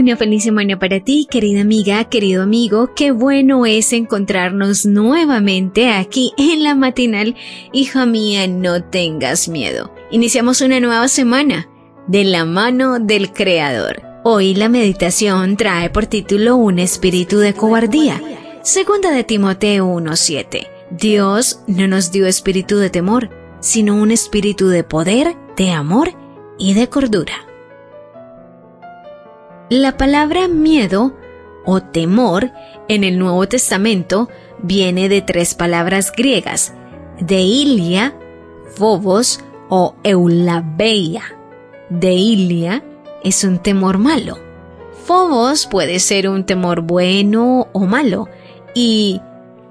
Una feliz semana para ti, querida amiga, querido amigo. Qué bueno es encontrarnos nuevamente aquí en la matinal. Hija mía, no tengas miedo. Iniciamos una nueva semana de la mano del Creador. Hoy la meditación trae por título Un espíritu de cobardía. Segunda de Timoteo 1:7. Dios no nos dio espíritu de temor, sino un espíritu de poder, de amor y de cordura. La palabra miedo o temor en el Nuevo Testamento viene de tres palabras griegas, deilia, phobos o eulabeia. Deilia es un temor malo. Phobos puede ser un temor bueno o malo y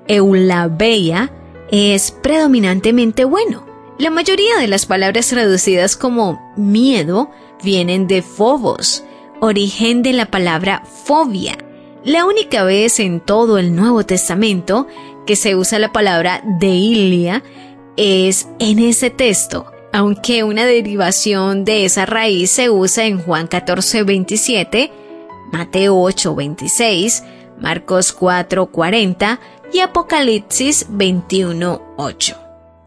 eulabeia es predominantemente bueno. La mayoría de las palabras traducidas como miedo vienen de phobos, origen de la palabra fobia. La única vez en todo el Nuevo Testamento que se usa la palabra deilia es en ese texto, aunque una derivación de esa raíz se usa en Juan 14, 27, Mateo 8, 26, Marcos 4, 40 y Apocalipsis 21, 8.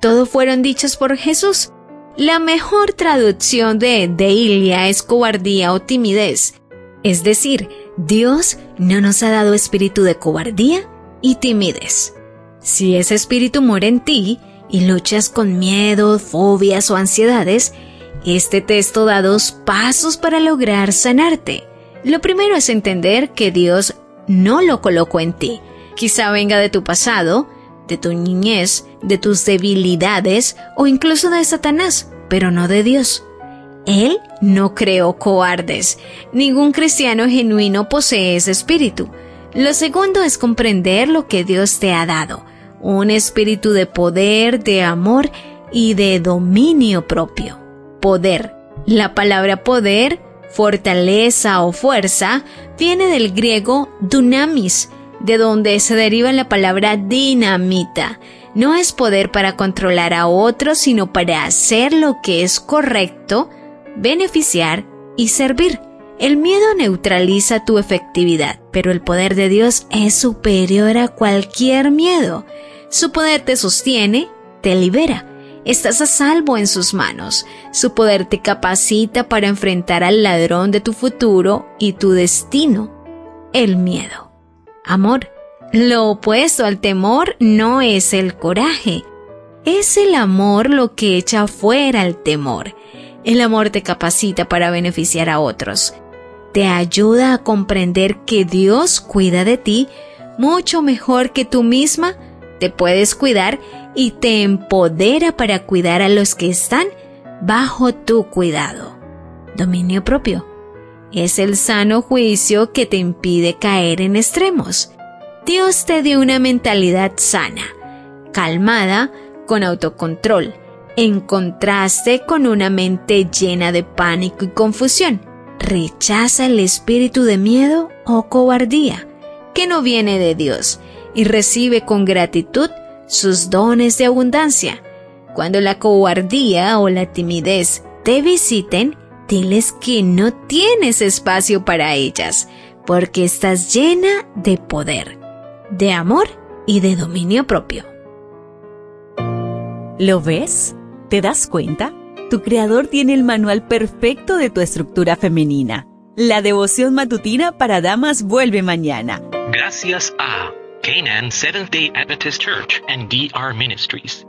Todos fueron dichos por Jesús, la mejor traducción de deilia es cobardía o timidez. Es decir, Dios no nos ha dado espíritu de cobardía y timidez. Si ese espíritu muere en ti y luchas con miedo, fobias o ansiedades, este texto da dos pasos para lograr sanarte. Lo primero es entender que Dios no lo colocó en ti. Quizá venga de tu pasado, de tu niñez, de tus debilidades o incluso de Satanás, pero no de Dios. Él no creó cobardes. Ningún cristiano genuino posee ese espíritu. Lo segundo es comprender lo que Dios te ha dado, un espíritu de poder, de amor y de dominio propio. Poder. La palabra poder, fortaleza o fuerza viene del griego dunamis, de donde se deriva la palabra dinamita. No es poder para controlar a otros, sino para hacer lo que es correcto, beneficiar y servir. El miedo neutraliza tu efectividad, pero el poder de Dios es superior a cualquier miedo. Su poder te sostiene, te libera. Estás a salvo en sus manos. Su poder te capacita para enfrentar al ladrón de tu futuro y tu destino, el miedo amor. Lo opuesto al temor no es el coraje, es el amor lo que echa fuera el temor. El amor te capacita para beneficiar a otros. Te ayuda a comprender que Dios cuida de ti mucho mejor que tú misma te puedes cuidar y te empodera para cuidar a los que están bajo tu cuidado. Dominio propio es el sano juicio que te impide caer en extremos. Dios te dio una mentalidad sana, calmada, con autocontrol, en contraste con una mente llena de pánico y confusión. Rechaza el espíritu de miedo o cobardía, que no viene de Dios, y recibe con gratitud sus dones de abundancia. Cuando la cobardía o la timidez te visiten, diles que no tienes espacio para ellas, porque estás llena de poder, de amor y de dominio propio. ¿Lo ves? ¿Te das cuenta? Tu creador tiene el manual perfecto de tu estructura femenina. La devoción matutina para damas vuelve mañana. Gracias a Canaan Seventh Day Adventist Church and DR Ministries.